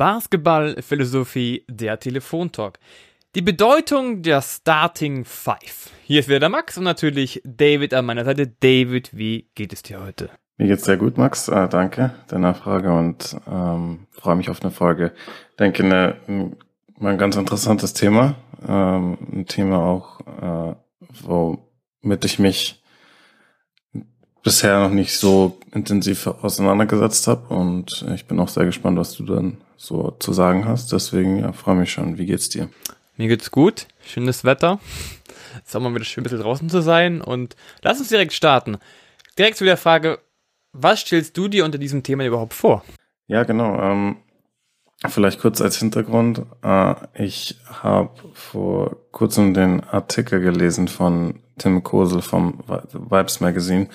Basketballphilosophie, der Telefontalk. Die Bedeutung der Starting Five. Hier ist wieder der Max und natürlich David an meiner Seite. David, wie geht es dir heute? Mir geht's sehr gut, Max. Äh, danke der Nachfrage und ähm, freue mich auf eine Folge. Denke, eine, ein ganz interessantes Thema. Ähm, ein Thema auch, äh, womit ich mich bisher noch nicht so intensiv auseinandergesetzt habe und ich bin auch sehr gespannt, was du dann so zu sagen hast. Deswegen ja, freue mich schon. Wie geht's dir? Mir geht's gut. Schönes Wetter. Jetzt haben wir wieder schön ein bisschen draußen zu sein und lass uns direkt starten. Direkt zu der Frage, was stellst du dir unter diesem Thema überhaupt vor? Ja, genau. Ähm, vielleicht kurz als Hintergrund. Äh, ich habe vor kurzem den Artikel gelesen von Tim Kosel vom Vibes Magazine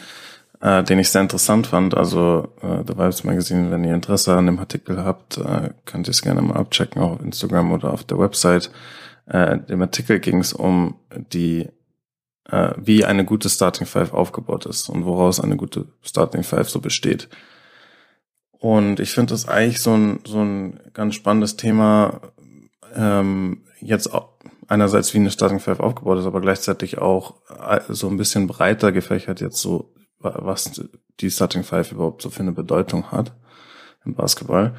äh, den ich sehr interessant fand. Also äh, The Vibes Magazine, wenn ihr Interesse an dem Artikel habt, äh, könnt ihr es gerne mal abchecken, auch auf Instagram oder auf der Website. Äh, dem Artikel ging es um die, äh, wie eine gute Starting Five aufgebaut ist und woraus eine gute Starting Five so besteht. Und ich finde das eigentlich so ein, so ein ganz spannendes Thema, ähm, jetzt einerseits wie eine Starting Five aufgebaut ist, aber gleichzeitig auch äh, so ein bisschen breiter gefächert jetzt so was die Starting Five überhaupt so für eine Bedeutung hat im Basketball.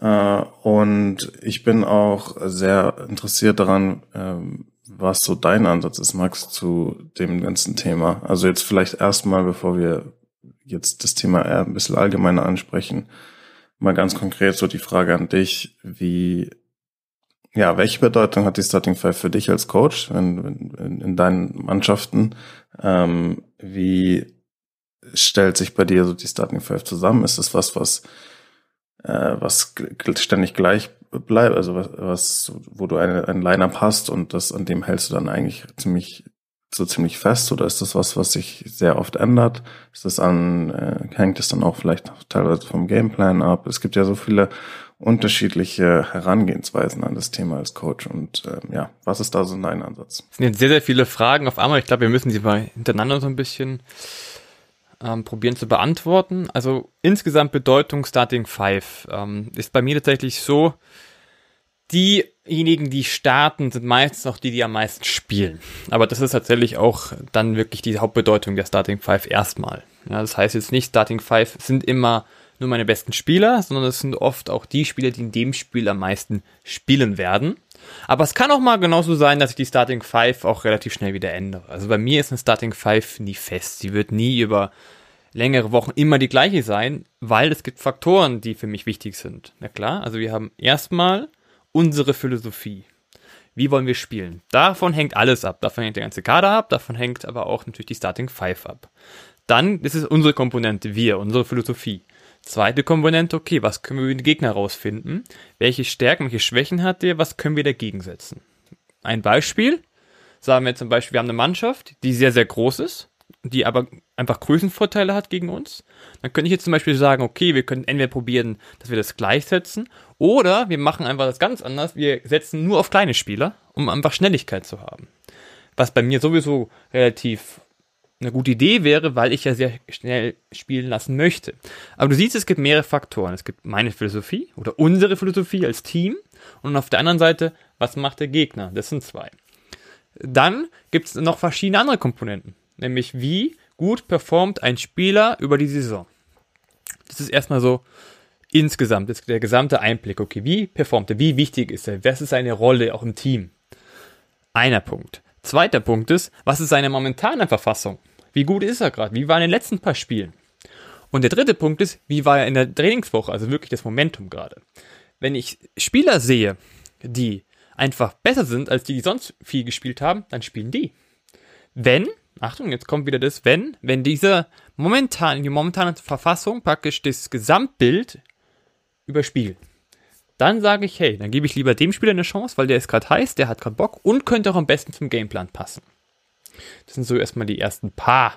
Äh, und ich bin auch sehr interessiert daran, ähm, was so dein Ansatz ist, Max, zu dem ganzen Thema. Also jetzt vielleicht erstmal, bevor wir jetzt das Thema eher ein bisschen allgemeiner ansprechen, mal ganz konkret so die Frage an dich, wie, ja, welche Bedeutung hat die Starting Five für dich als Coach in, in, in deinen Mannschaften? Ähm, wie stellt sich bei dir so die Starting Five zusammen? Ist das was, was, äh, was ständig gleich bleibt, also was, was wo du eine, ein Line-Up hast und das, an dem hältst du dann eigentlich ziemlich, so ziemlich fest oder ist das was, was sich sehr oft ändert? Ist das an, äh, hängt es dann auch vielleicht teilweise vom Gameplan ab? Es gibt ja so viele unterschiedliche Herangehensweisen an das Thema als Coach und äh, ja, was ist da so dein Ansatz? Es sind jetzt sehr, sehr viele Fragen auf einmal. Ich glaube, wir müssen sie mal hintereinander so ein bisschen ähm, probieren zu beantworten. Also insgesamt Bedeutung Starting Five ähm, ist bei mir tatsächlich so, diejenigen, die starten, sind meistens auch die, die am meisten spielen. Aber das ist tatsächlich auch dann wirklich die Hauptbedeutung der Starting Five erstmal. Ja, das heißt jetzt nicht, Starting Five sind immer nur meine besten Spieler, sondern es sind oft auch die Spieler, die in dem Spiel am meisten spielen werden. Aber es kann auch mal genauso sein, dass ich die Starting Five auch relativ schnell wieder ändere. Also bei mir ist eine Starting Five nie fest. Sie wird nie über längere Wochen immer die gleiche sein, weil es gibt Faktoren, die für mich wichtig sind. Na klar, also wir haben erstmal unsere Philosophie. Wie wollen wir spielen? Davon hängt alles ab. Davon hängt der ganze Kader ab, davon hängt aber auch natürlich die Starting Five ab. Dann, ist unsere Komponente, wir, unsere Philosophie. Zweite Komponente, okay, was können wir über den Gegner rausfinden? Welche Stärken, welche Schwächen hat der? Was können wir dagegen setzen? Ein Beispiel, sagen wir zum Beispiel, wir haben eine Mannschaft, die sehr, sehr groß ist, die aber einfach Größenvorteile hat gegen uns. Dann könnte ich jetzt zum Beispiel sagen, okay, wir können entweder probieren, dass wir das gleichsetzen, oder wir machen einfach das ganz anders. Wir setzen nur auf kleine Spieler, um einfach Schnelligkeit zu haben. Was bei mir sowieso relativ eine gute Idee wäre, weil ich ja sehr schnell spielen lassen möchte. Aber du siehst, es gibt mehrere Faktoren. Es gibt meine Philosophie oder unsere Philosophie als Team und auf der anderen Seite, was macht der Gegner? Das sind zwei. Dann gibt es noch verschiedene andere Komponenten, nämlich wie gut performt ein Spieler über die Saison. Das ist erstmal so insgesamt, das ist der gesamte Einblick. Okay, wie performt er? Wie wichtig ist er? Was ist seine Rolle auch im Team? Einer Punkt. Zweiter Punkt ist, was ist seine momentane Verfassung? Wie gut ist er gerade? Wie war er in den letzten paar Spielen? Und der dritte Punkt ist, wie war er in der Trainingswoche? Also wirklich das Momentum gerade. Wenn ich Spieler sehe, die einfach besser sind als die, die sonst viel gespielt haben, dann spielen die. Wenn, Achtung, jetzt kommt wieder das Wenn, wenn diese momentan, die momentane Verfassung praktisch das Gesamtbild überspielt, dann sage ich, hey, dann gebe ich lieber dem Spieler eine Chance, weil der ist gerade heiß, der hat gerade Bock und könnte auch am besten zum Gameplan passen. Das sind so erstmal die ersten paar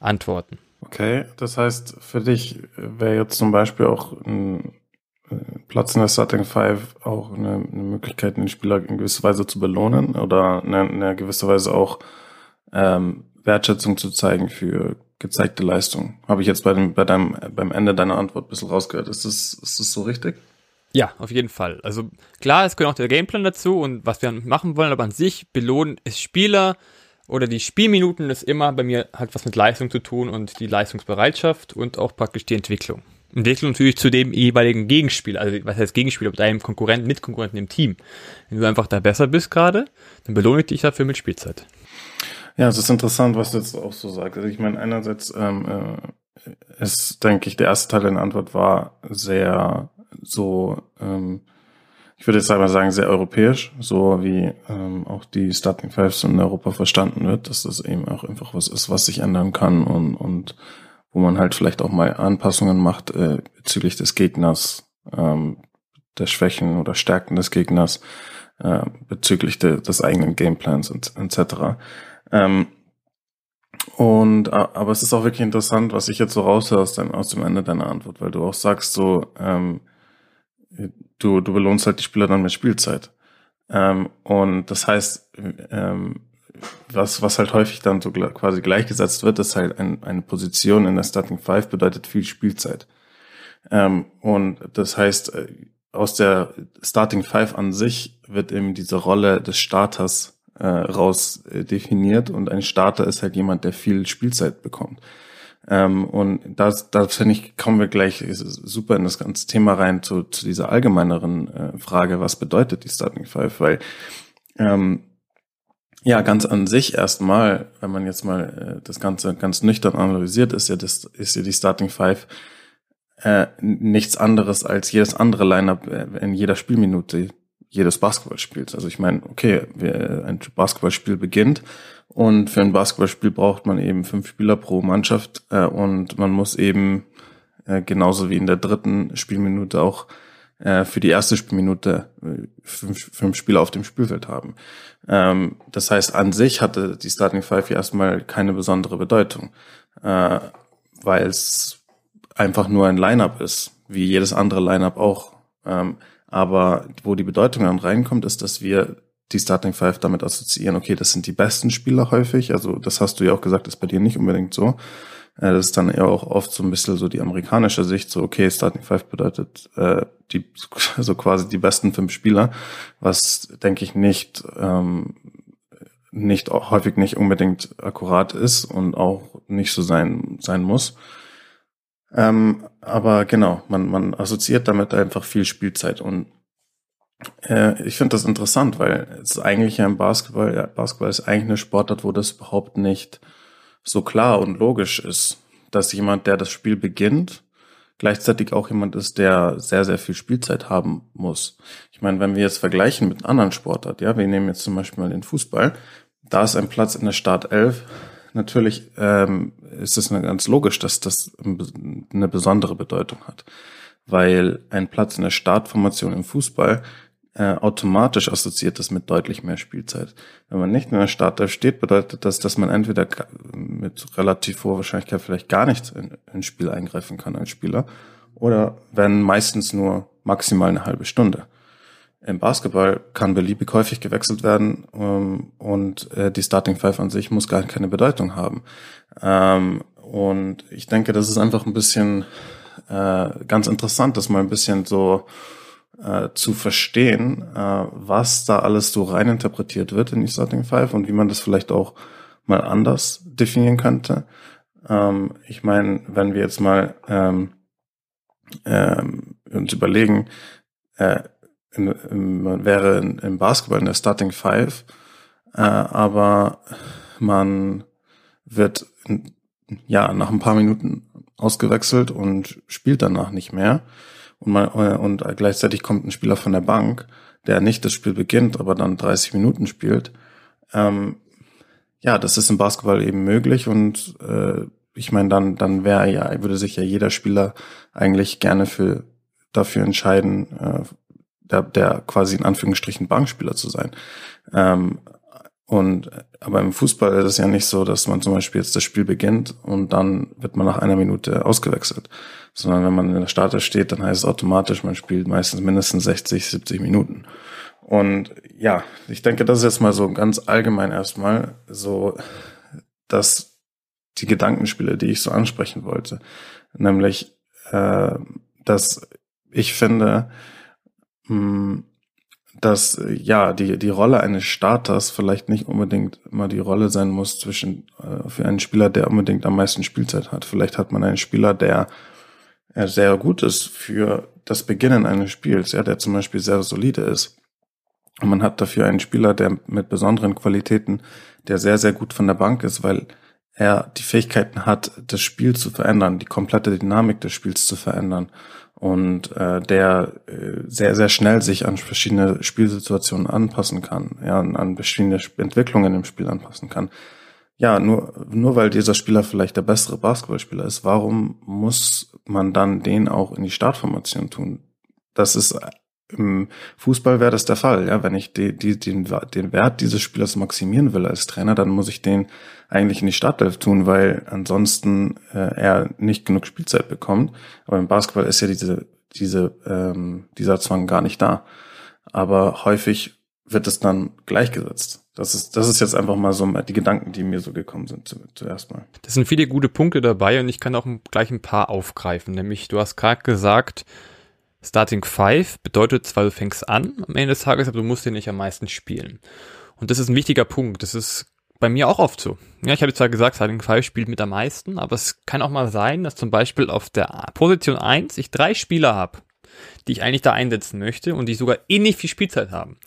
Antworten. Okay, das heißt, für dich wäre jetzt zum Beispiel auch ein äh, Platz in der Starting Five auch eine, eine, Möglichkeit, den Spieler in gewisser Weise zu belohnen oder eine, eine gewisse Weise auch ähm, Wertschätzung zu zeigen für gezeigte Leistung. Habe ich jetzt bei dem, bei deinem, beim Ende deiner Antwort ein bisschen rausgehört. Ist das, ist das so richtig? Ja, auf jeden Fall. Also klar, es gehört auch der Gameplan dazu und was wir machen wollen, aber an sich belohnen es Spieler oder die Spielminuten ist immer bei mir hat was mit Leistung zu tun und die Leistungsbereitschaft und auch praktisch die Entwicklung. Entwicklung natürlich zu dem jeweiligen Gegenspieler, also was heißt Gegenspieler, mit deinem Konkurrenten, Mitkonkurrenten im Team. Wenn du einfach da besser bist gerade, dann belohne ich dich dafür mit Spielzeit. Ja, es ist interessant, was du jetzt auch so sagst. Also ich meine, einerseits ähm, äh, ist, denke ich, der erste Teil deiner Antwort war sehr so, ähm, ich würde jetzt einmal sagen, sehr europäisch, so wie ähm, auch die Starting Fives in Europa verstanden wird, dass das eben auch einfach was ist, was sich ändern kann und, und wo man halt vielleicht auch mal Anpassungen macht äh, bezüglich des Gegners, ähm, der Schwächen oder Stärken des Gegners, äh, bezüglich de, des eigenen Gameplans etc. Ähm, und aber es ist auch wirklich interessant, was ich jetzt so raushöre aus, dein, aus dem Ende deiner Antwort, weil du auch sagst so, ähm, du, du belohnst halt die Spieler dann mit Spielzeit. Ähm, und das heißt, ähm, was, was halt häufig dann so quasi gleichgesetzt wird, ist halt ein, eine Position in der Starting Five bedeutet viel Spielzeit. Ähm, und das heißt, äh, aus der Starting Five an sich wird eben diese Rolle des Starters äh, raus äh, definiert und ein Starter ist halt jemand, der viel Spielzeit bekommt. Ähm, und das, das finde ich, kommen wir gleich super in das ganze Thema rein zu, zu dieser allgemeineren äh, Frage, was bedeutet die Starting Five? Weil ähm, ja, ganz an sich erstmal, wenn man jetzt mal äh, das Ganze ganz nüchtern analysiert, ist ja das, ist ja die Starting Five äh, nichts anderes als jedes andere Lineup äh, in jeder Spielminute jedes Basketballspiels. Also ich meine, okay, ein Basketballspiel beginnt und für ein Basketballspiel braucht man eben fünf Spieler pro Mannschaft äh, und man muss eben äh, genauso wie in der dritten Spielminute auch äh, für die erste Spielminute äh, fünf, fünf Spieler auf dem Spielfeld haben. Ähm, das heißt, an sich hatte die Starting Five erstmal keine besondere Bedeutung, äh, weil es einfach nur ein Lineup ist, wie jedes andere Lineup auch. Ähm, aber wo die Bedeutung dann reinkommt, ist, dass wir die Starting Five damit assoziieren, okay, das sind die besten Spieler häufig. Also das hast du ja auch gesagt, ist bei dir nicht unbedingt so. Äh, das ist dann eher auch oft so ein bisschen so die amerikanische Sicht, so okay, Starting Five bedeutet äh, die also quasi die besten fünf Spieler, was denke ich nicht ähm, nicht häufig nicht unbedingt akkurat ist und auch nicht so sein sein muss. Ähm, aber genau, man man assoziiert damit einfach viel Spielzeit und äh, ich finde das interessant, weil es ist eigentlich im Basketball, ja, Basketball ist eigentlich eine Sportart, wo das überhaupt nicht so klar und logisch ist, dass jemand, der das Spiel beginnt, gleichzeitig auch jemand ist, der sehr, sehr viel Spielzeit haben muss. Ich meine, wenn wir jetzt vergleichen mit anderen Sportart, ja, wir nehmen jetzt zum Beispiel mal den Fußball, da ist ein Platz in der Startelf. Natürlich ähm, ist es ganz logisch, dass das eine besondere Bedeutung hat, weil ein Platz in der Startformation im Fußball äh, automatisch assoziiert das mit deutlich mehr Spielzeit. Wenn man nicht in der Startelf steht, bedeutet das, dass man entweder mit relativ hoher Wahrscheinlichkeit vielleicht gar nicht in, ins Spiel eingreifen kann als Spieler oder wenn meistens nur maximal eine halbe Stunde. Im Basketball kann beliebig häufig gewechselt werden ähm, und äh, die Starting Five an sich muss gar keine Bedeutung haben. Ähm, und ich denke, das ist einfach ein bisschen äh, ganz interessant, das mal ein bisschen so äh, zu verstehen, äh, was da alles so reininterpretiert wird in die Starting Five und wie man das vielleicht auch mal anders definieren könnte. Ähm, ich meine, wenn wir jetzt mal ähm, ähm, uns überlegen, äh, in, in, man wäre in, im Basketball in der Starting Five, äh, aber man wird ja nach ein paar Minuten ausgewechselt und spielt danach nicht mehr und, man, und gleichzeitig kommt ein Spieler von der Bank, der nicht das Spiel beginnt, aber dann 30 Minuten spielt. Ähm, ja, das ist im Basketball eben möglich und äh, ich meine, dann, dann wäre ja, würde sich ja jeder Spieler eigentlich gerne für dafür entscheiden, äh, der, der quasi in Anführungsstrichen Bankspieler zu sein. Ähm, und aber im Fußball ist es ja nicht so, dass man zum Beispiel jetzt das Spiel beginnt und dann wird man nach einer Minute ausgewechselt. Sondern wenn man in der Starter steht, dann heißt es automatisch, man spielt meistens mindestens 60, 70 Minuten. Und ja, ich denke, das ist jetzt mal so ganz allgemein erstmal so, dass die Gedankenspiele, die ich so ansprechen wollte. Nämlich, äh, dass ich finde, hm, dass ja die die Rolle eines Starters vielleicht nicht unbedingt immer die Rolle sein muss zwischen äh, für einen Spieler, der unbedingt am meisten Spielzeit hat. Vielleicht hat man einen Spieler, der äh, sehr gut ist für das Beginnen eines Spiels, ja, der zum Beispiel sehr solide ist. Und man hat dafür einen Spieler, der mit besonderen Qualitäten, der sehr, sehr gut von der Bank ist, weil er die Fähigkeiten hat, das Spiel zu verändern, die komplette Dynamik des Spiels zu verändern und äh, der äh, sehr, sehr schnell sich an verschiedene Spielsituationen anpassen kann, ja, an verschiedene Entwicklungen im Spiel anpassen kann. Ja, nur, nur weil dieser Spieler vielleicht der bessere Basketballspieler ist, warum muss man dann den auch in die Startformation tun? Das ist im Fußball wäre das der Fall, ja. Wenn ich die, die, den, den Wert dieses Spielers maximieren will als Trainer, dann muss ich den eigentlich in die Startelf tun, weil ansonsten äh, er nicht genug Spielzeit bekommt. Aber im Basketball ist ja diese, diese, ähm, dieser Zwang gar nicht da. Aber häufig wird es dann gleichgesetzt. Das ist, das ist jetzt einfach mal so die Gedanken, die mir so gekommen sind zu, zuerst mal. Das sind viele gute Punkte dabei und ich kann auch gleich ein paar aufgreifen. Nämlich, du hast gerade gesagt, Starting Five bedeutet zwar, du fängst an am Ende des Tages, aber du musst den nicht am meisten spielen. Und das ist ein wichtiger Punkt. Das ist bei mir auch oft so. Ja, ich habe zwar gesagt, Starting Five spielt mit am meisten, aber es kann auch mal sein, dass zum Beispiel auf der Position 1 ich drei Spieler habe, die ich eigentlich da einsetzen möchte und die sogar ähnlich viel Spielzeit haben.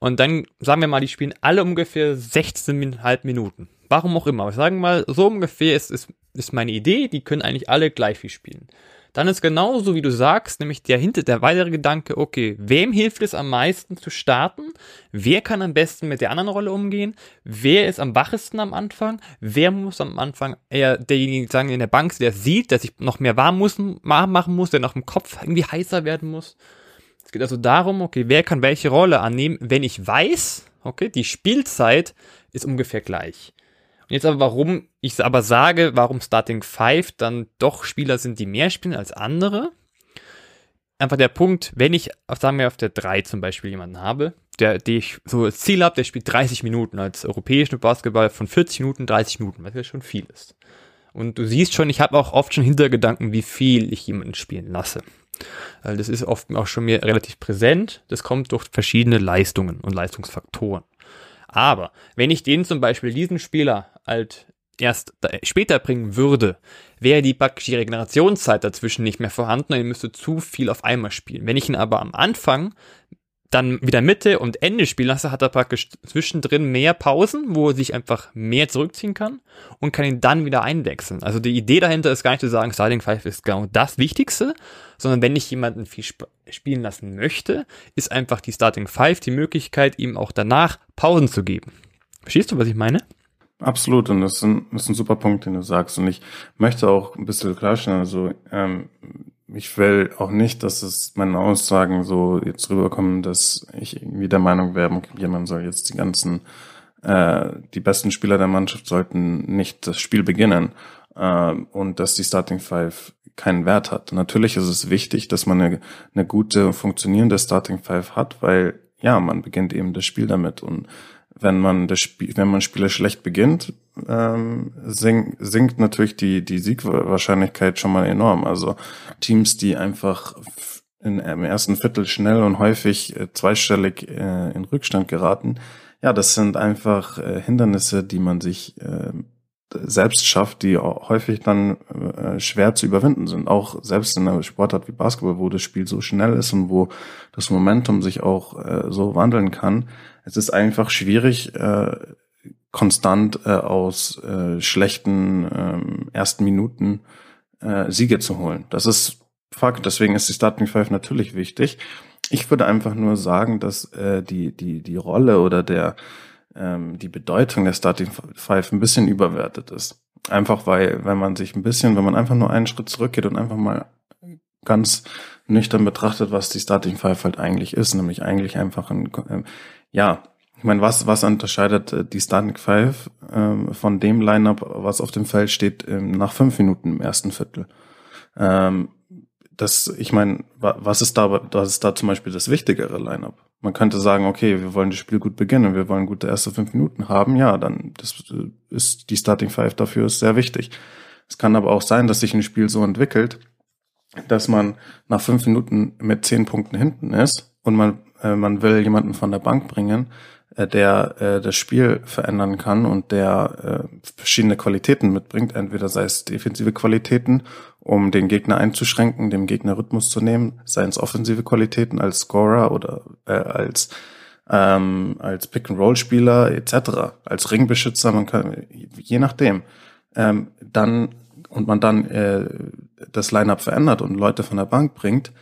Und dann sagen wir mal, die spielen alle ungefähr 16,5 Minuten. Warum auch immer. Aber sagen wir mal, so ungefähr ist, ist, ist meine Idee, die können eigentlich alle gleich viel spielen dann ist genauso, wie du sagst, nämlich der hinter der weitere Gedanke, okay, wem hilft es am meisten zu starten? Wer kann am besten mit der anderen Rolle umgehen? Wer ist am wachesten am Anfang? Wer muss am Anfang eher derjenige sagen in der Bank, der sieht, der sich noch mehr warm muss, machen muss, der noch im Kopf irgendwie heißer werden muss? Es geht also darum, okay, wer kann welche Rolle annehmen, wenn ich weiß, okay, die Spielzeit ist ungefähr gleich. Jetzt aber, warum ich aber sage, warum Starting Five dann doch Spieler sind, die mehr spielen als andere. Einfach der Punkt, wenn ich, sagen wir, auf der 3 zum Beispiel jemanden habe, der, der ich so als Ziel habe, der spielt 30 Minuten als europäischen Basketball von 40 Minuten, 30 Minuten, was ja schon viel ist. Und du siehst schon, ich habe auch oft schon Hintergedanken, wie viel ich jemanden spielen lasse. Das ist oft auch schon mir relativ präsent. Das kommt durch verschiedene Leistungen und Leistungsfaktoren. Aber wenn ich den zum Beispiel diesen Spieler halt erst später bringen würde, wäre die praktische Regenerationszeit dazwischen nicht mehr vorhanden und er müsste zu viel auf einmal spielen. Wenn ich ihn aber am Anfang dann wieder Mitte und Ende spielen lasse, hat er praktisch zwischendrin mehr Pausen, wo er sich einfach mehr zurückziehen kann und kann ihn dann wieder einwechseln. Also die Idee dahinter ist gar nicht zu sagen, Starting Five ist genau das Wichtigste, sondern wenn ich jemanden viel sp spielen lassen möchte, ist einfach die Starting Five die Möglichkeit, ihm auch danach Pausen zu geben. Verstehst du, was ich meine? Absolut, und das ist ein, das ist ein super Punkt, den du sagst. Und ich möchte auch ein bisschen klarstellen, also ähm, ich will auch nicht, dass es meine Aussagen so jetzt rüberkommen, dass ich irgendwie der Meinung wäre, jemand soll jetzt die ganzen, äh, die besten Spieler der Mannschaft sollten nicht das Spiel beginnen äh, und dass die Starting Five keinen Wert hat. Natürlich ist es wichtig, dass man eine, eine gute, funktionierende Starting Five hat, weil ja, man beginnt eben das Spiel damit und wenn man das Spiel, wenn man Spiele schlecht beginnt, ähm, sink, sinkt natürlich die, die Siegwahrscheinlichkeit schon mal enorm. Also Teams, die einfach in, im ersten Viertel schnell und häufig äh, zweistellig äh, in Rückstand geraten, ja, das sind einfach äh, Hindernisse, die man sich äh, selbst schafft, die häufig dann äh, schwer zu überwinden sind. Auch selbst in einer Sportart wie Basketball, wo das Spiel so schnell ist und wo das Momentum sich auch äh, so wandeln kann. Es ist einfach schwierig, äh, konstant äh, aus äh, schlechten äh, ersten Minuten äh, Siege zu holen. Das ist Fakt. Deswegen ist die Starting Five natürlich wichtig. Ich würde einfach nur sagen, dass äh, die die die Rolle oder der ähm, die Bedeutung der Starting Five ein bisschen überwertet ist. Einfach weil, wenn man sich ein bisschen, wenn man einfach nur einen Schritt zurückgeht und einfach mal ganz nüchtern betrachtet, was die Starting Five halt eigentlich ist, nämlich eigentlich einfach ein, äh, ja, ich meine, was, was unterscheidet äh, die Starting Five äh, von dem Lineup, was auf dem Feld steht, äh, nach fünf Minuten im ersten Viertel? Ähm, das, ich meine, was ist da, was ist da zum Beispiel das wichtigere Lineup? Man könnte sagen, okay, wir wollen das Spiel gut beginnen, wir wollen gute erste fünf Minuten haben, ja, dann das ist die Starting Five dafür ist sehr wichtig. Es kann aber auch sein, dass sich ein Spiel so entwickelt, dass man nach fünf Minuten mit zehn Punkten hinten ist und man, äh, man will jemanden von der Bank bringen, äh, der äh, das Spiel verändern kann und der äh, verschiedene Qualitäten mitbringt, entweder sei es defensive Qualitäten, um den Gegner einzuschränken, dem Gegner Rhythmus zu nehmen, seien es offensive Qualitäten als Scorer oder äh, als ähm, als Pick-and-Roll-Spieler etc., als Ringbeschützer, man kann, je nachdem, ähm, dann und man dann äh, das Lineup verändert und Leute von der Bank bringt,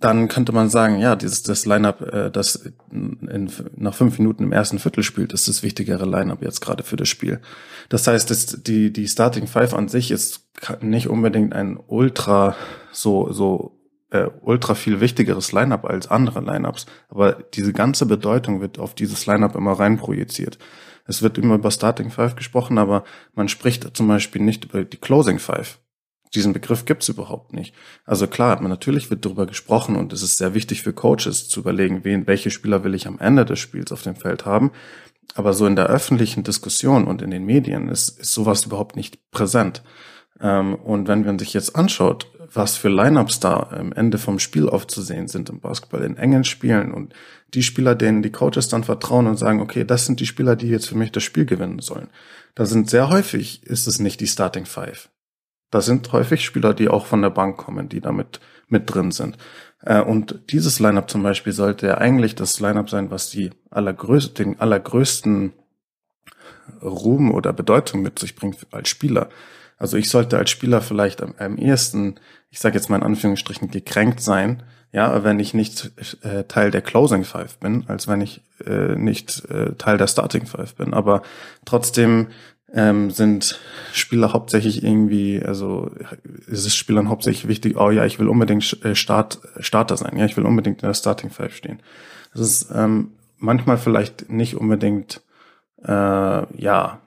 dann könnte man sagen, ja, dieses das Lineup, äh, das in, nach fünf Minuten im ersten Viertel spielt, ist das wichtigere Lineup jetzt gerade für das Spiel. Das heißt, das, die die Starting Five an sich ist nicht unbedingt ein ultra so so äh, ultra viel wichtigeres Lineup als andere Lineups, aber diese ganze Bedeutung wird auf dieses Lineup immer rein projiziert. Es wird immer über Starting Five gesprochen, aber man spricht zum Beispiel nicht über die Closing Five. Diesen Begriff gibt's überhaupt nicht. Also klar, natürlich wird darüber gesprochen und es ist sehr wichtig für Coaches zu überlegen, wen, welche Spieler will ich am Ende des Spiels auf dem Feld haben. Aber so in der öffentlichen Diskussion und in den Medien ist, ist sowas überhaupt nicht präsent. Ähm, und wenn man sich jetzt anschaut, was für Lineups da am Ende vom Spiel aufzusehen sind im Basketball, in engen Spielen und die Spieler, denen die Coaches dann vertrauen und sagen, okay, das sind die Spieler, die jetzt für mich das Spiel gewinnen sollen. Da sind sehr häufig, ist es nicht die Starting Five. Da sind häufig Spieler, die auch von der Bank kommen, die damit mit drin sind. Äh, und dieses Lineup zum Beispiel sollte ja eigentlich das Lineup sein, was die allergrößten, den allergrößten Ruhm oder Bedeutung mit sich bringt als Spieler. Also ich sollte als Spieler vielleicht am, am ehesten, ich sage jetzt mal in Anführungsstrichen, gekränkt sein, ja, wenn ich nicht äh, Teil der Closing Five bin, als wenn ich äh, nicht äh, Teil der Starting Five bin. Aber trotzdem ähm, sind Spieler hauptsächlich irgendwie, also ist es Spielern hauptsächlich wichtig, oh ja, ich will unbedingt äh, Start, Starter sein, ja, ich will unbedingt in der Starting Five stehen. Das ist ähm, manchmal vielleicht nicht unbedingt, äh, ja,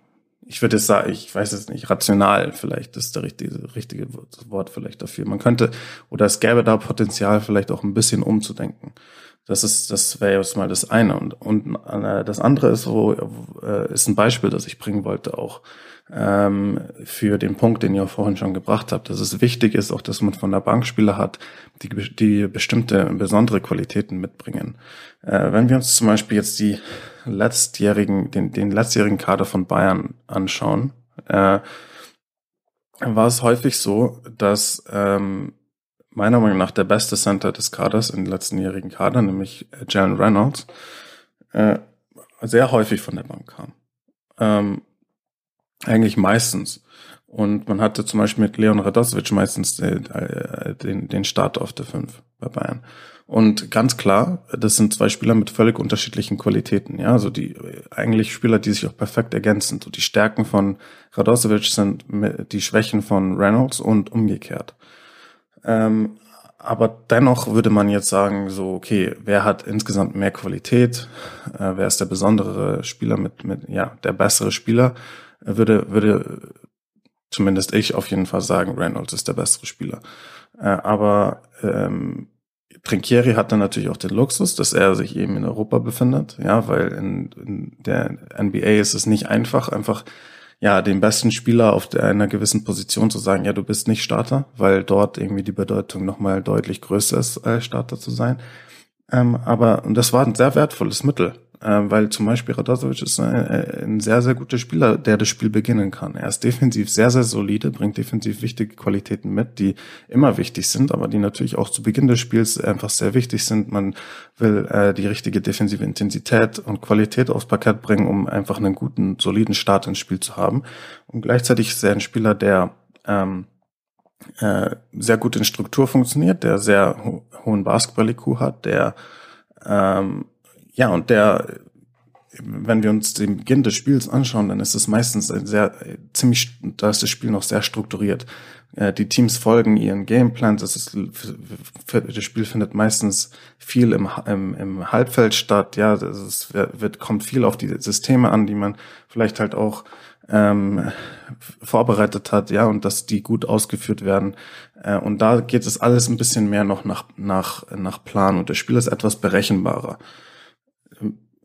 ich würde sagen, ich weiß es nicht, rational vielleicht ist der richtige, richtige Wort vielleicht dafür. Man könnte, oder es gäbe da Potenzial, vielleicht auch ein bisschen umzudenken. Das ist, das wäre jetzt mal das eine. Und, und äh, das andere ist so, äh, ist ein Beispiel, das ich bringen wollte auch ähm, für den Punkt, den ihr vorhin schon gebracht habt, dass es wichtig ist, auch dass man von der Bankspieler hat, die, die bestimmte besondere Qualitäten mitbringen. Äh, wenn wir uns zum Beispiel jetzt die letztjährigen, den, den letztjährigen Kader von Bayern anschauen, äh, war es häufig so, dass ähm, meiner Meinung nach der beste Center des Kaders in den letztenjährigen Kader, nämlich Jalen Reynolds, äh, sehr häufig von der Bank kam. Ähm, eigentlich meistens. Und man hatte zum Beispiel mit Leon Radosovic meistens den, äh, den, den Start auf der 5 bei Bayern. Und ganz klar, das sind zwei Spieler mit völlig unterschiedlichen Qualitäten. Ja, also die eigentlich Spieler, die sich auch perfekt ergänzen. So die Stärken von Radosovic sind die Schwächen von Reynolds und umgekehrt. Ähm, aber dennoch würde man jetzt sagen, so, okay, wer hat insgesamt mehr Qualität? Äh, wer ist der besondere Spieler mit, mit, ja, der bessere Spieler? Würde, würde zumindest ich auf jeden Fall sagen, Reynolds ist der bessere Spieler. Äh, aber ähm, Trinkieri hat dann natürlich auch den Luxus, dass er sich eben in Europa befindet, ja, weil in, in der NBA ist es nicht einfach, einfach ja, den besten Spieler auf einer gewissen Position zu sagen, ja, du bist nicht Starter, weil dort irgendwie die Bedeutung nochmal deutlich größer ist, als Starter zu sein. Ähm, aber, und das war ein sehr wertvolles Mittel. Ähm, weil zum Beispiel Radosovic ist ein, äh, ein, sehr, sehr guter Spieler, der das Spiel beginnen kann. Er ist defensiv sehr, sehr solide, bringt defensiv wichtige Qualitäten mit, die immer wichtig sind, aber die natürlich auch zu Beginn des Spiels einfach sehr wichtig sind. Man will äh, die richtige defensive Intensität und Qualität aufs Parkett bringen, um einfach einen guten, soliden Start ins Spiel zu haben. Und gleichzeitig ist er ein Spieler, der ähm, äh, sehr gut in Struktur funktioniert, der sehr ho hohen Basketball-IQ hat, der ähm, ja, und der, wenn wir uns den Beginn des Spiels anschauen, dann ist es meistens ein sehr, ziemlich, da ist das Spiel noch sehr strukturiert. Äh, die Teams folgen ihren Gameplans. Das, ist, das Spiel findet meistens viel im, im, im Halbfeld statt. Ja, es wird, kommt viel auf die Systeme an, die man vielleicht halt auch ähm, vorbereitet hat, ja, und dass die gut ausgeführt werden. Äh, und da geht es alles ein bisschen mehr noch nach, nach, nach Plan und das Spiel ist etwas berechenbarer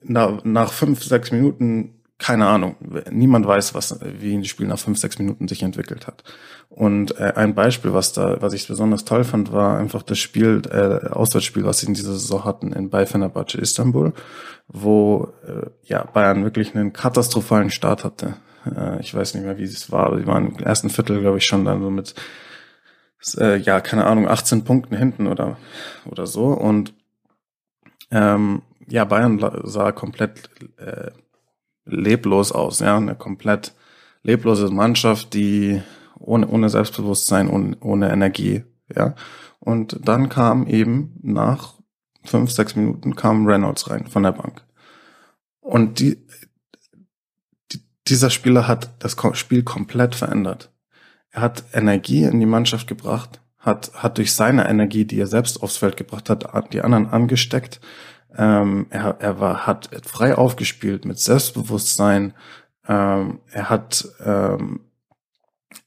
nach, nach fünf, sechs Minuten keine Ahnung. Niemand weiß, was, wie ein Spiel nach fünf, sechs Minuten sich entwickelt hat. Und äh, ein Beispiel, was da, was ich besonders toll fand, war einfach das Spiel, äh, Auswärtsspiel, was sie in dieser Saison hatten in bei Fenerbahce Istanbul, wo äh, ja Bayern wirklich einen katastrophalen Start hatte. Äh, ich weiß nicht mehr, wie es war, aber sie waren im ersten Viertel, glaube ich, schon dann so mit äh, ja, keine Ahnung, 18 Punkten hinten oder oder so. Und ähm, ja, Bayern sah komplett äh, leblos aus, ja, eine komplett leblose Mannschaft, die ohne, ohne Selbstbewusstsein, ohne, ohne Energie, ja. Und dann kam eben nach fünf, sechs Minuten kam Reynolds rein von der Bank. Und die, die dieser Spieler hat das Spiel komplett verändert. Er hat Energie in die Mannschaft gebracht, hat, hat durch seine Energie, die er selbst aufs Feld gebracht hat, die anderen angesteckt. Ähm, er, er war, hat frei aufgespielt mit Selbstbewusstsein. Ähm, er hat ähm,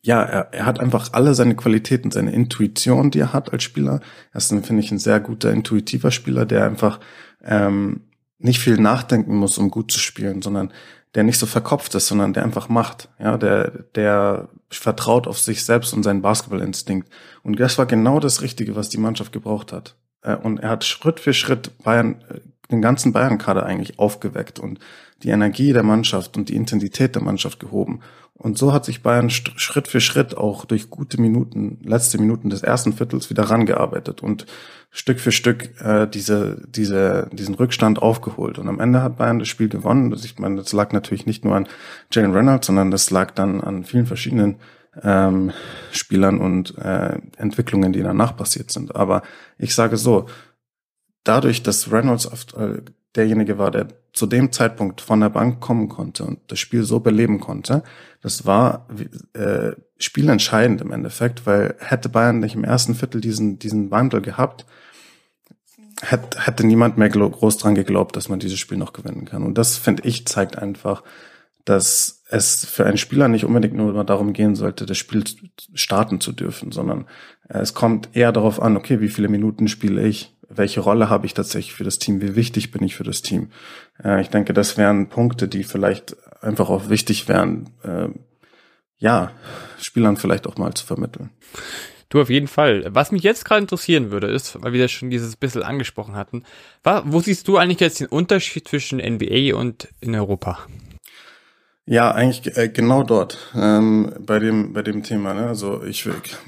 ja, er, er hat einfach alle seine Qualitäten, seine Intuition, die er hat als Spieler. Er ist, finde ich, ein sehr guter intuitiver Spieler, der einfach ähm, nicht viel nachdenken muss, um gut zu spielen, sondern der nicht so verkopft ist, sondern der einfach macht. Ja, der, der vertraut auf sich selbst und seinen Basketballinstinkt. Und das war genau das Richtige, was die Mannschaft gebraucht hat. Äh, und er hat Schritt für Schritt Bayern, äh, den ganzen Bayern-Kader eigentlich aufgeweckt und die Energie der Mannschaft und die Intensität der Mannschaft gehoben. Und so hat sich Bayern Schritt für Schritt auch durch gute Minuten, letzte Minuten des ersten Viertels wieder rangearbeitet und Stück für Stück äh, diese, diese, diesen Rückstand aufgeholt. Und am Ende hat Bayern das Spiel gewonnen. Ich meine, das lag natürlich nicht nur an Jalen Reynolds, sondern das lag dann an vielen verschiedenen ähm, Spielern und äh, Entwicklungen, die danach passiert sind. Aber ich sage so, dadurch, dass Reynolds oft, äh, derjenige war, der zu dem Zeitpunkt von der Bank kommen konnte und das Spiel so beleben konnte, das war äh, spielentscheidend im Endeffekt, weil hätte Bayern nicht im ersten Viertel diesen, diesen Wandel gehabt, hätte, hätte niemand mehr groß dran geglaubt, dass man dieses Spiel noch gewinnen kann. Und das, finde ich, zeigt einfach, dass es für einen Spieler nicht unbedingt nur darum gehen sollte, das Spiel starten zu dürfen, sondern es kommt eher darauf an, okay, wie viele Minuten spiele ich, welche Rolle habe ich tatsächlich für das Team, wie wichtig bin ich für das Team. Äh, ich denke, das wären Punkte, die vielleicht einfach auch wichtig wären, äh, ja, Spielern vielleicht auch mal zu vermitteln. Du auf jeden Fall. Was mich jetzt gerade interessieren würde, ist, weil wir das schon dieses bisschen angesprochen hatten, wo siehst du eigentlich jetzt den Unterschied zwischen NBA und in Europa? Ja, eigentlich äh, genau dort ähm, bei dem bei dem Thema. Ne? Also ich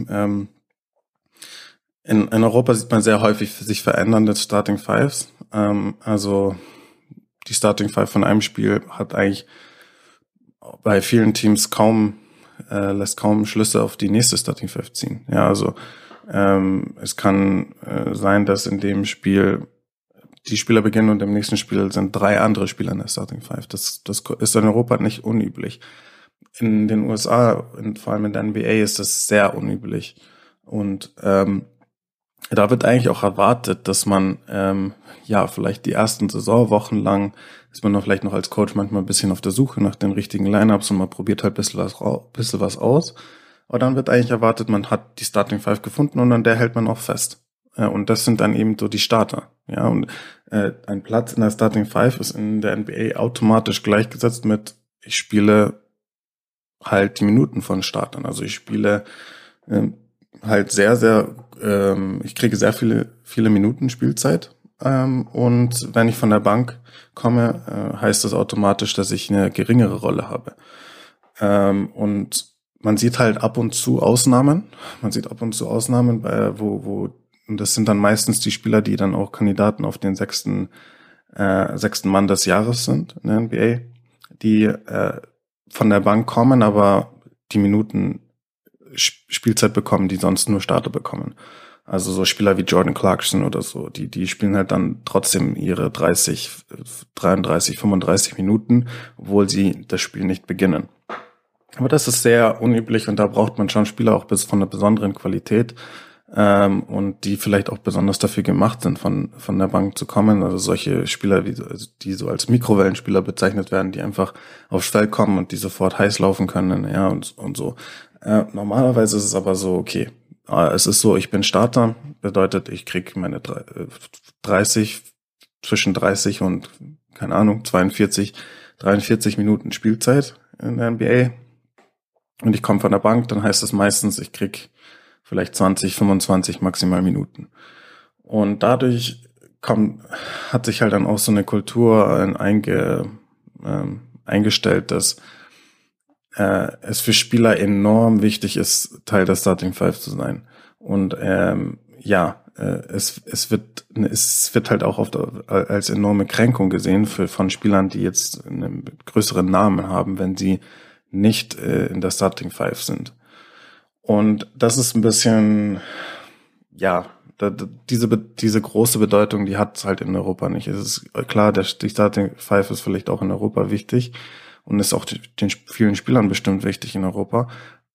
ähm, in, in Europa sieht man sehr häufig sich verändernde Starting Fives. Ähm, also die Starting Five von einem Spiel hat eigentlich bei vielen Teams kaum äh, lässt kaum Schlüsse auf die nächste Starting Five ziehen. Ja, also ähm, es kann äh, sein, dass in dem Spiel die Spieler beginnen und im nächsten Spiel sind drei andere Spieler in der Starting Five. Das, das ist in Europa nicht unüblich. In den USA, in, vor allem in der NBA, ist das sehr unüblich. Und ähm, da wird eigentlich auch erwartet, dass man ähm, ja vielleicht die ersten Saisonwochen lang ist man noch vielleicht noch als Coach manchmal ein bisschen auf der Suche nach den richtigen Lineups und man probiert halt ein bisschen was, bisschen was aus. Aber dann wird eigentlich erwartet, man hat die Starting Five gefunden und an der hält man auch fest. Äh, und das sind dann eben so die Starter. Ja, und äh, ein Platz in der Starting Five ist in der NBA automatisch gleichgesetzt mit ich spiele halt die Minuten von Startern. Also ich spiele ähm, halt sehr, sehr, ähm, ich kriege sehr viele, viele Minuten Spielzeit. Ähm, und wenn ich von der Bank komme, äh, heißt das automatisch, dass ich eine geringere Rolle habe. Ähm, und man sieht halt ab und zu Ausnahmen. Man sieht ab und zu Ausnahmen, bei, wo, wo, und das sind dann meistens die Spieler, die dann auch Kandidaten auf den sechsten, äh, sechsten Mann des Jahres sind in der NBA, die äh, von der Bank kommen, aber die Minuten Spielzeit bekommen, die sonst nur Starter bekommen. Also so Spieler wie Jordan Clarkson oder so, die, die spielen halt dann trotzdem ihre 30, 33, 35 Minuten, obwohl sie das Spiel nicht beginnen. Aber das ist sehr unüblich und da braucht man schon Spieler auch bis von einer besonderen Qualität ähm, und die vielleicht auch besonders dafür gemacht sind, von, von der Bank zu kommen. Also solche Spieler, wie, also die so als Mikrowellenspieler bezeichnet werden, die einfach aufs Feld kommen und die sofort heiß laufen können, ja, und, und so. Äh, normalerweise ist es aber so, okay, äh, es ist so, ich bin Starter, bedeutet, ich krieg meine 30, äh, zwischen 30 und, keine Ahnung, 42, 43 Minuten Spielzeit in der NBA und ich komme von der Bank, dann heißt das meistens, ich krieg vielleicht 20, 25 maximal Minuten. Und dadurch kommt, hat sich halt dann auch so eine Kultur einge, ähm, eingestellt, dass äh, es für Spieler enorm wichtig ist, Teil der Starting Five zu sein. Und ähm, ja, äh, es, es, wird, es wird halt auch oft als enorme Kränkung gesehen für, von Spielern, die jetzt einen größeren Namen haben, wenn sie nicht äh, in der Starting Five sind. Und das ist ein bisschen, ja, da, diese, diese große Bedeutung, die hat es halt in Europa nicht. Es ist klar, der, die Starting Five ist vielleicht auch in Europa wichtig und ist auch den vielen Spielern bestimmt wichtig in Europa,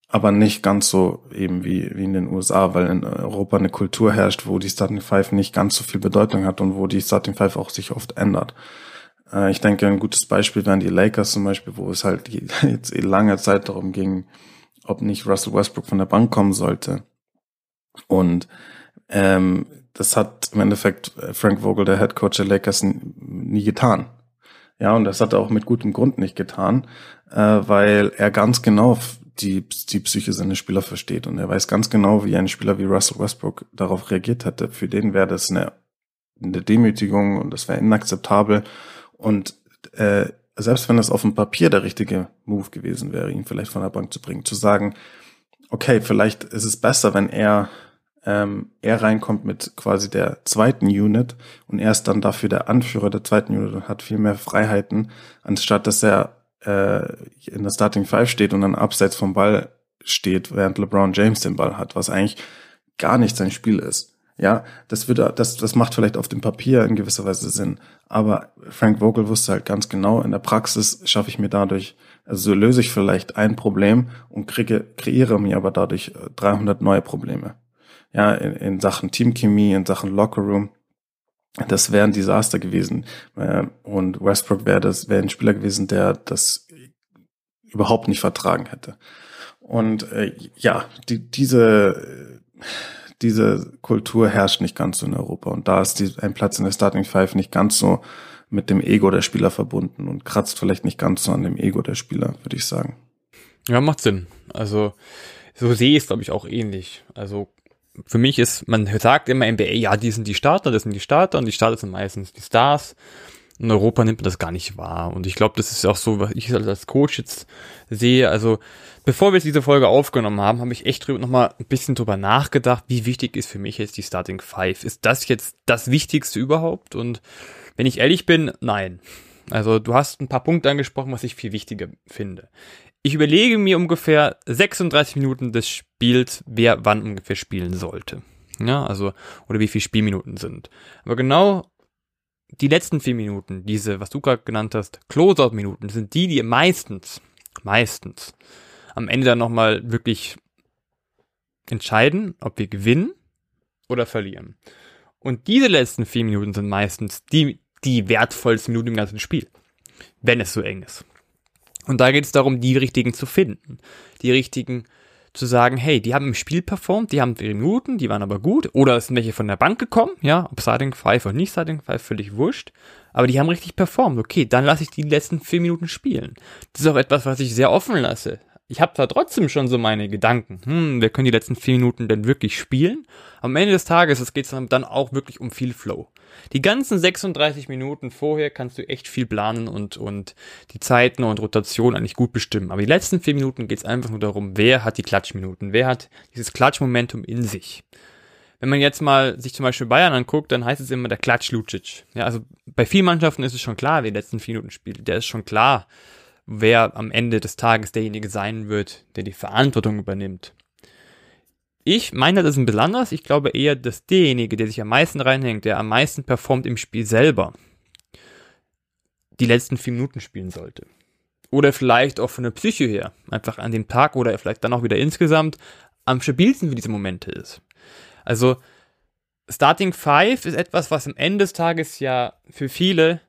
aber nicht ganz so eben wie, wie in den USA, weil in Europa eine Kultur herrscht, wo die Starting Five nicht ganz so viel Bedeutung hat und wo die Starting Five auch sich oft ändert. Äh, ich denke, ein gutes Beispiel wären die Lakers zum Beispiel, wo es halt jetzt eh lange Zeit darum ging, ob nicht Russell Westbrook von der Bank kommen sollte. Und ähm, das hat im Endeffekt äh, Frank Vogel, der Head Coach der Lakers, nie getan. Ja, und das hat er auch mit gutem Grund nicht getan, äh, weil er ganz genau die, die Psyche seiner Spieler versteht und er weiß ganz genau, wie ein Spieler wie Russell Westbrook darauf reagiert hätte. Für den wäre das eine, eine Demütigung und das wäre inakzeptabel und äh, selbst wenn das auf dem Papier der richtige Move gewesen wäre, ihn vielleicht von der Bank zu bringen, zu sagen, okay, vielleicht ist es besser, wenn er ähm, er reinkommt mit quasi der zweiten Unit und er ist dann dafür der Anführer der zweiten Unit und hat viel mehr Freiheiten, anstatt dass er äh, in der Starting Five steht und dann abseits vom Ball steht, während LeBron James den Ball hat, was eigentlich gar nicht sein Spiel ist. Ja, das würde, das, das macht vielleicht auf dem Papier in gewisser Weise Sinn. Aber Frank Vogel wusste halt ganz genau, in der Praxis schaffe ich mir dadurch, also so löse ich vielleicht ein Problem und kriege, kreiere mir aber dadurch 300 neue Probleme. Ja, in, in Sachen Teamchemie, in Sachen Lockerroom. Das wäre ein Desaster gewesen. Äh, und Westbrook wäre das, wäre ein Spieler gewesen, der das überhaupt nicht vertragen hätte. Und äh, ja, die, diese diese Kultur herrscht nicht ganz so in Europa. Und da ist die, ein Platz in der Starting Five nicht ganz so mit dem Ego der Spieler verbunden und kratzt vielleicht nicht ganz so an dem Ego der Spieler, würde ich sagen. Ja, macht Sinn. Also, so sehe ich es, glaube ich, auch ähnlich. Also, für mich ist, man sagt immer NBA, ja, die sind die Starter, das sind die Starter und die Starter sind meistens die Stars. In Europa nimmt man das gar nicht wahr. Und ich glaube, das ist auch so, was ich als Coach jetzt sehe. Also, bevor wir diese Folge aufgenommen haben, habe ich echt drüber, nochmal ein bisschen drüber nachgedacht, wie wichtig ist für mich jetzt die Starting Five. Ist das jetzt das Wichtigste überhaupt? Und wenn ich ehrlich bin, nein. Also, du hast ein paar Punkte angesprochen, was ich viel wichtiger finde. Ich überlege mir ungefähr 36 Minuten des Spiels, wer wann ungefähr spielen sollte. Ja, also, oder wie viele Spielminuten sind. Aber genau die letzten vier Minuten, diese, was du gerade genannt hast, Closeout-Minuten, sind die, die meistens, meistens am Ende dann nochmal wirklich entscheiden, ob wir gewinnen oder verlieren. Und diese letzten vier Minuten sind meistens die, die wertvollsten Minuten im ganzen Spiel, wenn es so eng ist. Und da geht es darum, die richtigen zu finden, die richtigen zu sagen, hey, die haben im Spiel performt, die haben ihre Minuten, die waren aber gut, oder es sind welche von der Bank gekommen, ja, ob Starting Five oder nicht Starting Five, völlig wurscht, aber die haben richtig performt, okay, dann lasse ich die letzten vier Minuten spielen. Das ist auch etwas, was ich sehr offen lasse. Ich habe zwar trotzdem schon so meine Gedanken, hm, wir können die letzten vier Minuten denn wirklich spielen, am Ende des Tages geht es dann auch wirklich um viel Flow. Die ganzen 36 Minuten vorher kannst du echt viel planen und, und die Zeiten und Rotation eigentlich gut bestimmen. Aber die letzten vier Minuten geht es einfach nur darum, wer hat die Klatschminuten, wer hat dieses Klatschmomentum in sich. Wenn man jetzt mal sich zum Beispiel Bayern anguckt, dann heißt es immer der Klatsch Lucic. Ja, also bei vielen Mannschaften ist es schon klar, wer die letzten vier Minuten spielt. Der ist schon klar, wer am Ende des Tages derjenige sein wird, der die Verantwortung übernimmt. Ich meine das ist ein bisschen anders. Ich glaube eher, dass derjenige, der sich am meisten reinhängt, der am meisten performt im Spiel selber, die letzten vier Minuten spielen sollte. Oder vielleicht auch von der Psyche her, einfach an dem Tag oder vielleicht dann auch wieder insgesamt am stabilsten für diese Momente ist. Also Starting Five ist etwas, was am Ende des Tages ja für viele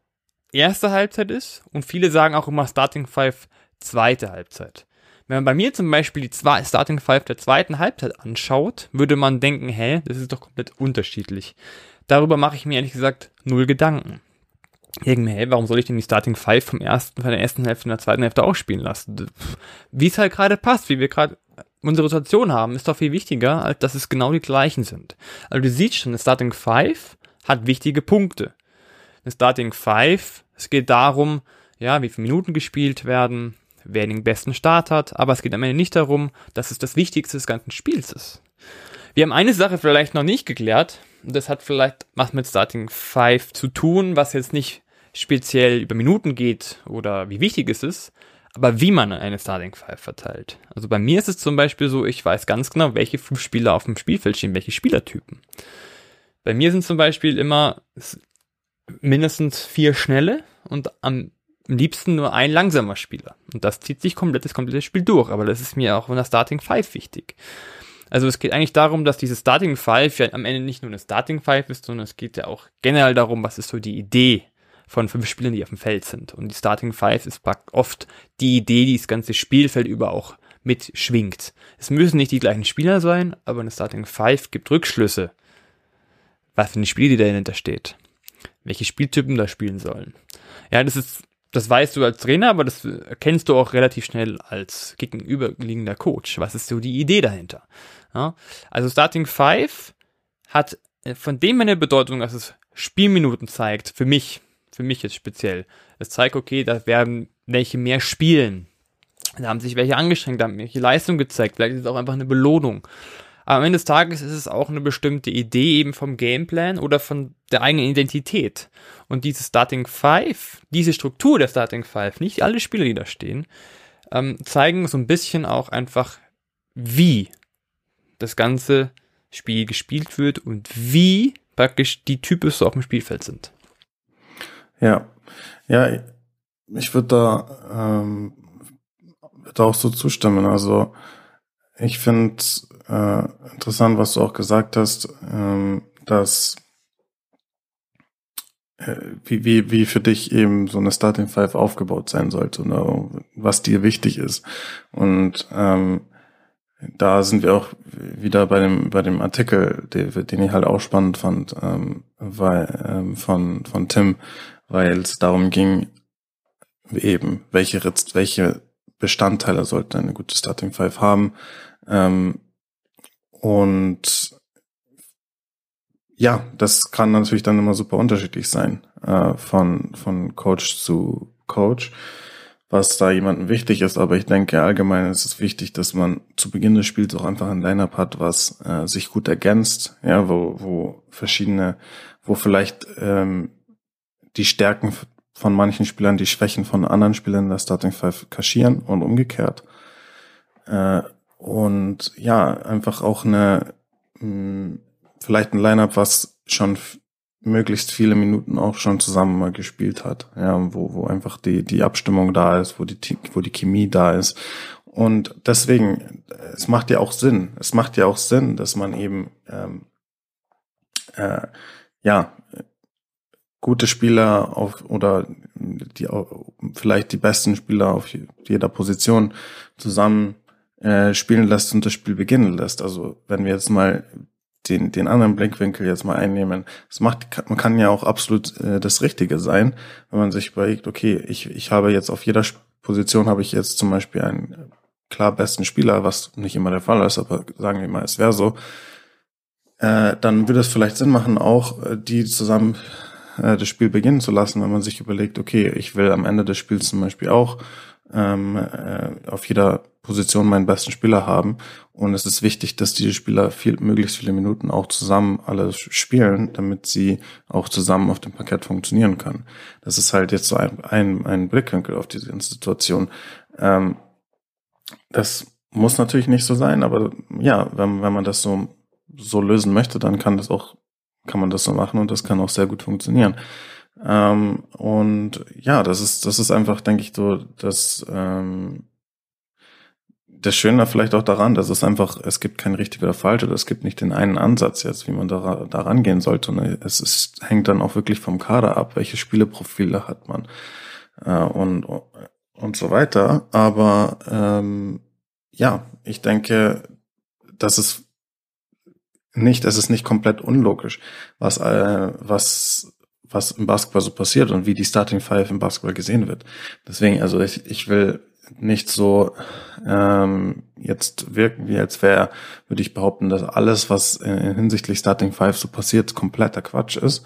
erste Halbzeit ist und viele sagen auch immer Starting Five zweite Halbzeit. Wenn man bei mir zum Beispiel die zwei Starting Five der zweiten Halbzeit anschaut, würde man denken, hä, das ist doch komplett unterschiedlich. Darüber mache ich mir ehrlich gesagt null Gedanken. Mir, hey, warum soll ich denn die Starting Five vom ersten, von der ersten Hälfte und der zweiten Hälfte auch spielen lassen? Wie es halt gerade passt, wie wir gerade unsere Situation haben, ist doch viel wichtiger, als dass es genau die gleichen sind. Also du siehst schon, eine Starting Five hat wichtige Punkte. Eine Starting Five, es geht darum, ja, wie viele Minuten gespielt werden, wer den besten Start hat, aber es geht am Ende nicht darum, dass es das Wichtigste des ganzen Spiels ist. Wir haben eine Sache vielleicht noch nicht geklärt, und das hat vielleicht was mit Starting Five zu tun, was jetzt nicht speziell über Minuten geht oder wie wichtig es ist, aber wie man eine Starting Five verteilt. Also bei mir ist es zum Beispiel so, ich weiß ganz genau, welche fünf Spieler auf dem Spielfeld stehen, welche Spielertypen. Bei mir sind zum Beispiel immer mindestens vier schnelle und am liebsten nur ein langsamer Spieler. Und das zieht sich komplett das komplette Spiel durch, aber das ist mir auch in der Starting Five wichtig. Also es geht eigentlich darum, dass diese Starting Five ja am Ende nicht nur eine Starting Five ist, sondern es geht ja auch generell darum, was ist so die Idee von fünf Spielern, die auf dem Feld sind. Und die Starting Five ist oft die Idee, die das ganze Spielfeld über auch mitschwingt. Es müssen nicht die gleichen Spieler sein, aber eine Starting Five gibt Rückschlüsse, was für eine Spiel, die dahinter steht. Welche Spieltypen da spielen sollen. Ja, das ist, das weißt du als Trainer, aber das erkennst du auch relativ schnell als gegenüberliegender Coach. Was ist so die Idee dahinter? Ja, also Starting Five hat äh, von dem eine Bedeutung, dass es Spielminuten zeigt, für mich, für mich jetzt speziell. Es zeigt, okay, da werden welche mehr spielen. Da haben sich welche angestrengt, da haben welche Leistung gezeigt. Vielleicht ist es auch einfach eine Belohnung. Aber am Ende des Tages ist es auch eine bestimmte Idee eben vom Gameplan oder von der eigenen Identität. Und diese Starting Five, diese Struktur der Starting Five, nicht alle Spieler, die da stehen, ähm, zeigen so ein bisschen auch einfach, wie das ganze Spiel gespielt wird und wie praktisch die Typen so auf dem Spielfeld sind. Ja, ja, ich würde da, ähm, würd auch so zustimmen. Also ich finde äh, interessant, was du auch gesagt hast, ähm, dass äh, wie, wie, wie für dich eben so eine Starting Five aufgebaut sein sollte oder was dir wichtig ist. Und ähm, da sind wir auch wieder bei dem bei dem Artikel, den, den ich halt auch spannend fand, ähm, weil ähm, von von Tim, weil es darum ging, eben welche welche Bestandteile sollte eine gute Starting Five haben ähm, und ja, das kann natürlich dann immer super unterschiedlich sein äh, von von Coach zu Coach was da jemandem wichtig ist, aber ich denke allgemein ist es wichtig, dass man zu Beginn des Spiels auch einfach ein Line-Up hat, was äh, sich gut ergänzt, ja, wo, wo verschiedene, wo vielleicht ähm, die Stärken von manchen Spielern die Schwächen von anderen Spielern der Starting Five kaschieren und umgekehrt. Äh, und ja, einfach auch eine hm, vielleicht ein Line-Up, was schon möglichst viele Minuten auch schon zusammen mal gespielt hat, ja, wo, wo einfach die, die Abstimmung da ist, wo die, wo die Chemie da ist. Und deswegen, es macht ja auch Sinn, es macht ja auch Sinn, dass man eben, ähm, äh, ja, gute Spieler auf, oder die, vielleicht die besten Spieler auf jeder Position zusammen äh, spielen lässt und das Spiel beginnen lässt. Also wenn wir jetzt mal den, den anderen Blickwinkel jetzt mal einnehmen. Es macht, man kann ja auch absolut äh, das Richtige sein, wenn man sich überlegt, okay, ich, ich habe jetzt auf jeder Position habe ich jetzt zum Beispiel einen klar besten Spieler, was nicht immer der Fall ist, aber sagen wir mal, es wäre so, äh, dann würde es vielleicht Sinn machen, auch äh, die zusammen äh, das Spiel beginnen zu lassen, wenn man sich überlegt, okay, ich will am Ende des Spiels zum Beispiel auch ähm, äh, auf jeder Position meinen besten Spieler haben. Und es ist wichtig, dass diese Spieler viel, möglichst viele Minuten auch zusammen alle spielen, damit sie auch zusammen auf dem Parkett funktionieren können. Das ist halt jetzt so ein, ein, ein Blickwinkel auf diese ganze Situation. Ähm, das muss natürlich nicht so sein, aber ja, wenn, wenn man das so, so lösen möchte, dann kann das auch, kann man das so machen und das kann auch sehr gut funktionieren. Ähm, und ja, das ist, das ist einfach, denke ich, so, dass ähm, das Schöne vielleicht auch daran, dass es einfach, es gibt kein richtig oder falsch oder es gibt nicht den einen Ansatz jetzt, wie man da, da rangehen sollte. Und es ist, hängt dann auch wirklich vom Kader ab, welche Spieleprofile hat man äh, und, und so weiter. Aber ähm, ja, ich denke, dass es nicht, es ist nicht komplett unlogisch, was, äh, was was im Basketball so passiert und wie die Starting Five im Basketball gesehen wird. Deswegen, also ich, ich will nicht so ähm, jetzt wirken, wie als wäre, würde ich behaupten, dass alles, was in, hinsichtlich Starting Five so passiert, kompletter Quatsch ist.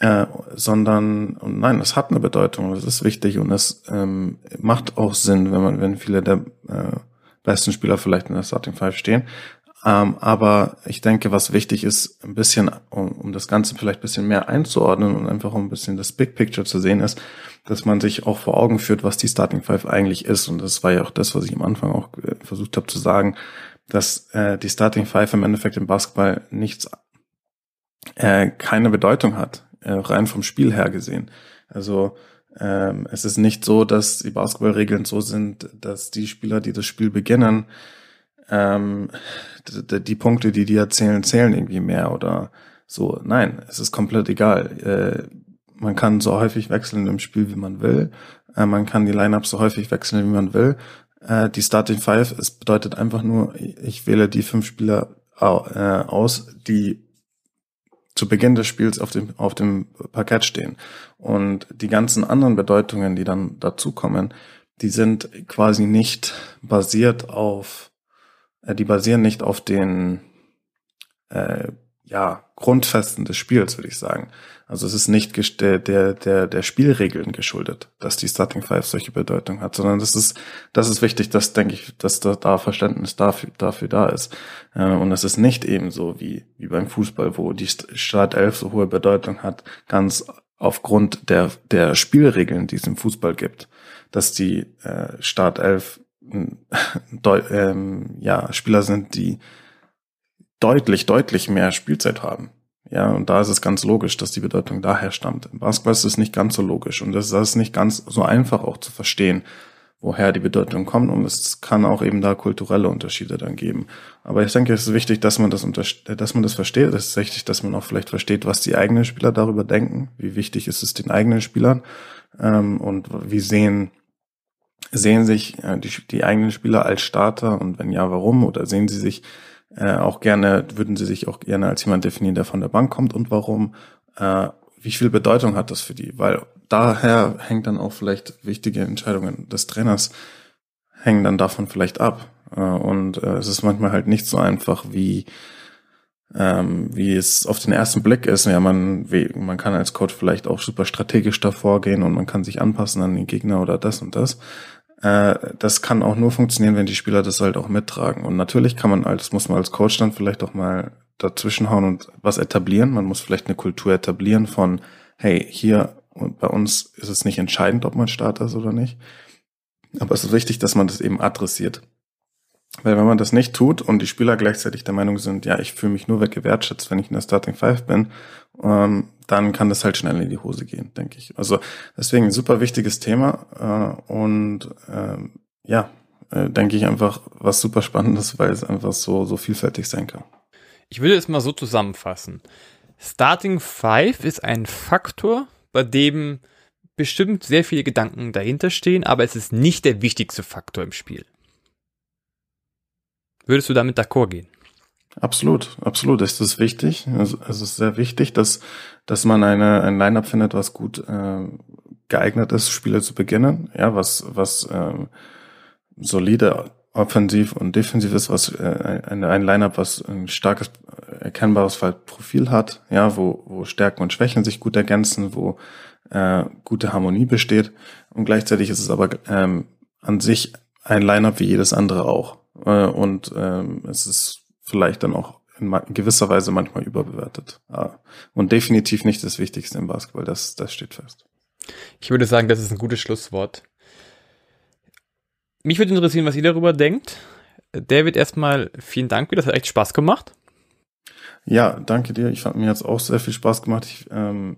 Äh, sondern und nein, es hat eine Bedeutung, es ist wichtig und es ähm, macht auch Sinn, wenn man, wenn viele der äh, besten Spieler vielleicht in der Starting Five stehen. Ähm, aber ich denke, was wichtig ist, ein bisschen, um, um das Ganze vielleicht ein bisschen mehr einzuordnen und einfach um ein bisschen das Big Picture zu sehen, ist, dass man sich auch vor Augen führt, was die Starting Five eigentlich ist. Und das war ja auch das, was ich am Anfang auch äh, versucht habe zu sagen, dass äh, die Starting Five im Endeffekt im Basketball nichts, äh, keine Bedeutung hat, äh, rein vom Spiel her gesehen. Also ähm, es ist nicht so, dass die Basketballregeln so sind, dass die Spieler, die das Spiel beginnen, ähm, die, Punkte, die die erzählen, zählen irgendwie mehr oder so. Nein, es ist komplett egal. Äh, man kann so häufig wechseln im Spiel, wie man will. Äh, man kann die Lineups so häufig wechseln, wie man will. Äh, die Starting Five, es bedeutet einfach nur, ich wähle die fünf Spieler äh, aus, die zu Beginn des Spiels auf dem, auf dem Parkett stehen. Und die ganzen anderen Bedeutungen, die dann dazukommen, die sind quasi nicht basiert auf die basieren nicht auf den äh, ja, Grundfesten des Spiels, würde ich sagen. Also es ist nicht der, der, der, der Spielregeln geschuldet, dass die Starting Five solche Bedeutung hat, sondern das ist, das ist wichtig, dass, denke ich, dass da, da Verständnis dafür, dafür da ist. Äh, und es ist nicht eben so wie, wie beim Fußball, wo die Startelf so hohe Bedeutung hat, ganz aufgrund der, der Spielregeln, die es im Fußball gibt, dass die äh, Startelf ähm, ja, Spieler sind, die deutlich, deutlich mehr Spielzeit haben. Ja, und da ist es ganz logisch, dass die Bedeutung daher stammt. Im Basketball ist es nicht ganz so logisch und das ist nicht ganz so einfach auch zu verstehen, woher die Bedeutung kommt und es kann auch eben da kulturelle Unterschiede dann geben. Aber ich denke, es ist wichtig, dass man das, dass man das versteht. Es ist wichtig, dass man auch vielleicht versteht, was die eigenen Spieler darüber denken. Wie wichtig ist es den eigenen Spielern ähm, und wie sehen Sehen sich äh, die, die eigenen Spieler als Starter und wenn ja, warum? Oder sehen sie sich äh, auch gerne, würden sie sich auch gerne als jemand definieren, der von der Bank kommt und warum? Äh, wie viel Bedeutung hat das für die? Weil daher hängt dann auch vielleicht wichtige Entscheidungen des Trainers hängen dann davon vielleicht ab. Äh, und äh, es ist manchmal halt nicht so einfach, wie ähm, wie es auf den ersten Blick ist. Ja, man, wie, man kann als Coach vielleicht auch super strategisch davor gehen und man kann sich anpassen an den Gegner oder das und das. Äh, das kann auch nur funktionieren, wenn die Spieler das halt auch mittragen. Und natürlich kann man als, muss man als Coach dann vielleicht auch mal dazwischenhauen und was etablieren. Man muss vielleicht eine Kultur etablieren von, hey, hier und bei uns ist es nicht entscheidend, ob man Starter ist oder nicht. Aber es ist wichtig, dass man das eben adressiert. Weil wenn man das nicht tut und die Spieler gleichzeitig der Meinung sind, ja, ich fühle mich nur gewertschätzt, wenn ich in der Starting Five bin, ähm, dann kann das halt schnell in die Hose gehen, denke ich. Also deswegen ein super wichtiges Thema äh, und ähm, ja, äh, denke ich einfach was super Spannendes, weil es einfach so, so vielfältig sein kann. Ich würde es mal so zusammenfassen. Starting Five ist ein Faktor, bei dem bestimmt sehr viele Gedanken dahinter stehen, aber es ist nicht der wichtigste Faktor im Spiel. Würdest du damit d'accord gehen? Absolut, absolut. Es ist wichtig. Es ist sehr wichtig, dass, dass man eine, ein Line-Up findet, was gut äh, geeignet ist, Spiele zu beginnen. Ja, was, was äh, solide offensiv und defensiv ist, was äh, ein, ein Line-Up, was ein starkes, erkennbares Profil hat, ja, wo, wo Stärken und Schwächen sich gut ergänzen, wo äh, gute Harmonie besteht. Und gleichzeitig ist es aber ähm, an sich ein Line-Up wie jedes andere auch. Äh, und ähm, es ist vielleicht dann auch in gewisser Weise manchmal überbewertet. Und definitiv nicht das Wichtigste im Basketball, das, das steht fest. Ich würde sagen, das ist ein gutes Schlusswort. Mich würde interessieren, was ihr darüber denkt. David, erstmal vielen Dank, das hat echt Spaß gemacht. Ja, danke dir. Ich fand mir jetzt auch sehr viel Spaß gemacht. Ich, ähm,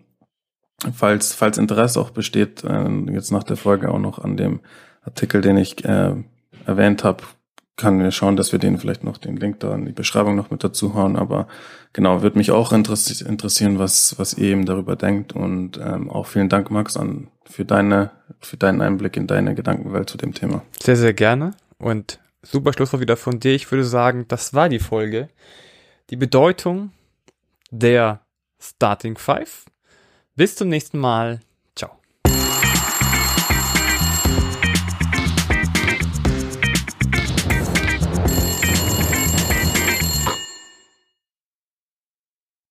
falls, falls Interesse auch besteht, äh, jetzt nach der Folge auch noch an dem Artikel, den ich äh, erwähnt habe, kann wir schauen, dass wir den vielleicht noch den Link da in die Beschreibung noch mit dazu hauen. Aber genau, würde mich auch interessieren, was, was ihr eben darüber denkt. Und ähm, auch vielen Dank, Max, an, für deine, für deinen Einblick in deine Gedankenwelt zu dem Thema. Sehr, sehr gerne. Und super Schlusswort wieder von dir. Ich würde sagen, das war die Folge. Die Bedeutung der Starting Five. Bis zum nächsten Mal.